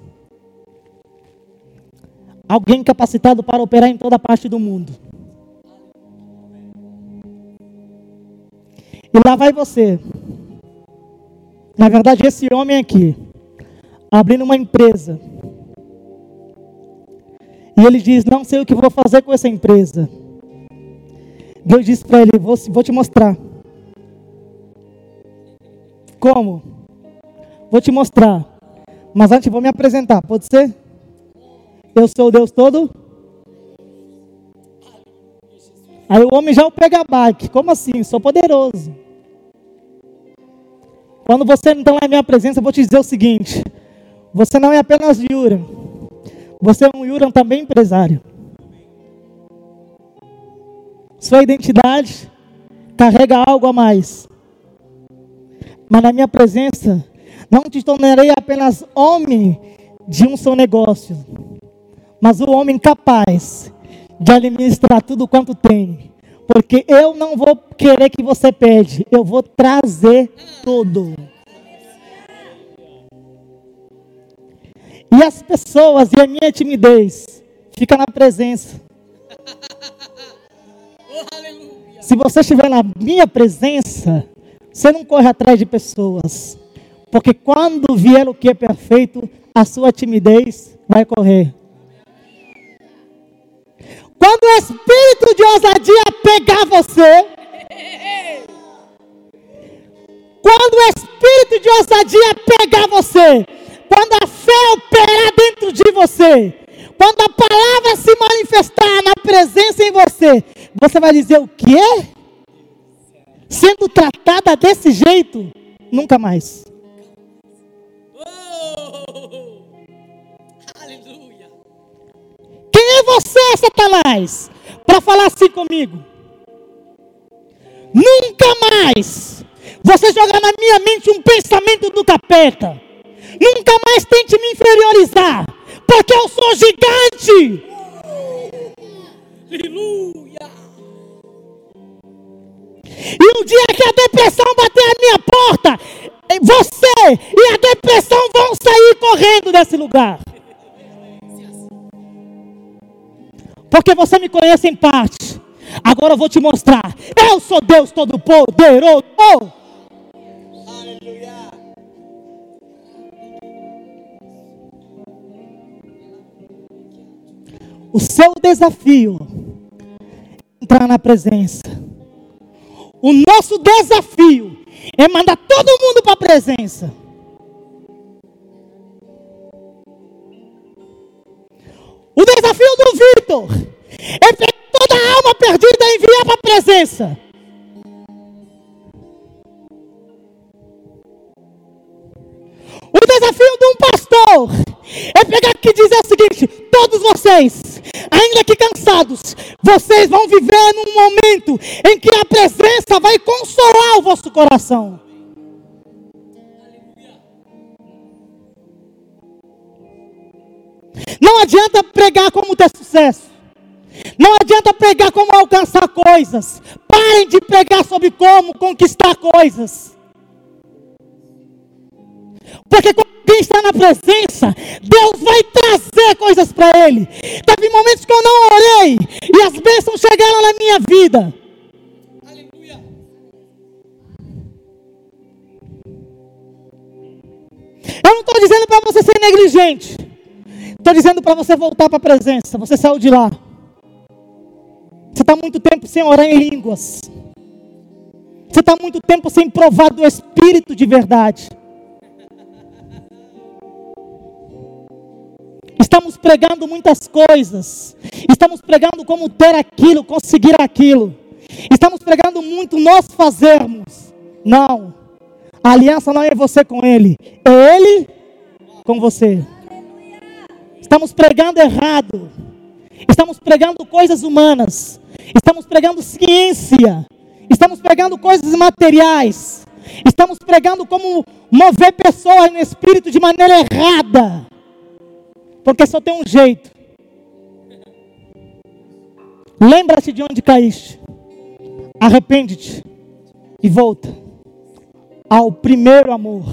Alguém capacitado para operar em toda parte do mundo. E lá vai você. Na verdade, esse homem aqui, abrindo uma empresa. E ele diz: Não sei o que vou fazer com essa empresa. Deus disse para ele: vou, vou te mostrar. Como? Vou te mostrar. Mas antes vou me apresentar, pode ser? Eu sou o Deus todo. Aí o homem já o pega bike. Como assim? Sou poderoso. Quando você não está na minha presença, eu vou te dizer o seguinte: você não é apenas Yuran, você é um Yuran também empresário. Sua identidade carrega algo a mais. Mas na minha presença, não te tornarei apenas homem de um só negócio mas o homem capaz de administrar tudo quanto tem. Porque eu não vou querer que você pede, eu vou trazer tudo. E as pessoas e a minha timidez fica na presença. *laughs* Se você estiver na minha presença, você não corre atrás de pessoas. Porque quando vier o que é perfeito, a sua timidez vai correr. Quando o espírito de ousadia pegar você, quando o espírito de ousadia pegar você, quando a fé dentro de você, quando a palavra se manifestar na presença em você, você vai dizer o quê? Sendo tratada desse jeito, nunca mais. Quem é você, Satanás, para falar assim comigo? Nunca mais você jogar na minha mente um pensamento do capeta. Nunca mais tente me inferiorizar, porque eu sou gigante. Aleluia. E um dia que a depressão bater a minha porta, você e a depressão vão sair correndo desse lugar. Porque você me conhece em parte. Agora eu vou te mostrar. Eu sou Deus Todo-Poderoso. O seu desafio é entrar na presença. O nosso desafio é mandar todo mundo para a presença. O desafio do Vitor é pegar toda a alma perdida e enviar para a presença. O desafio de um pastor é pegar aqui e dizer o seguinte: todos vocês, ainda que cansados, vocês vão viver num momento em que a presença vai consolar o vosso coração. Não adianta pregar como ter sucesso. Não adianta pregar como alcançar coisas. Parem de pregar sobre como conquistar coisas. Porque quando alguém está na presença, Deus vai trazer coisas para ele. Teve momentos que eu não orei e as bênçãos chegaram na minha vida. Aleluia. Eu não estou dizendo para você ser negligente. Estou dizendo para você voltar para a presença. Você saiu de lá. Você está muito tempo sem orar em línguas. Você está muito tempo sem provar do Espírito de verdade. Estamos pregando muitas coisas. Estamos pregando como ter aquilo, conseguir aquilo. Estamos pregando muito nós fazermos. Não. A aliança não é você com Ele, é Ele com você. Estamos pregando errado. Estamos pregando coisas humanas. Estamos pregando ciência. Estamos pregando coisas materiais. Estamos pregando como mover pessoas no espírito de maneira errada. Porque só tem um jeito. Lembra-te de onde caíste. Arrepende-te e volta ao primeiro amor.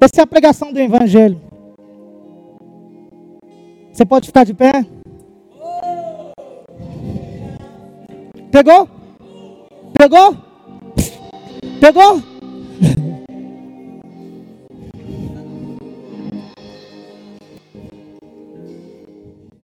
Essa é a pregação do Evangelho. Você pode ficar de pé? Pegou? Pegou? Pegou?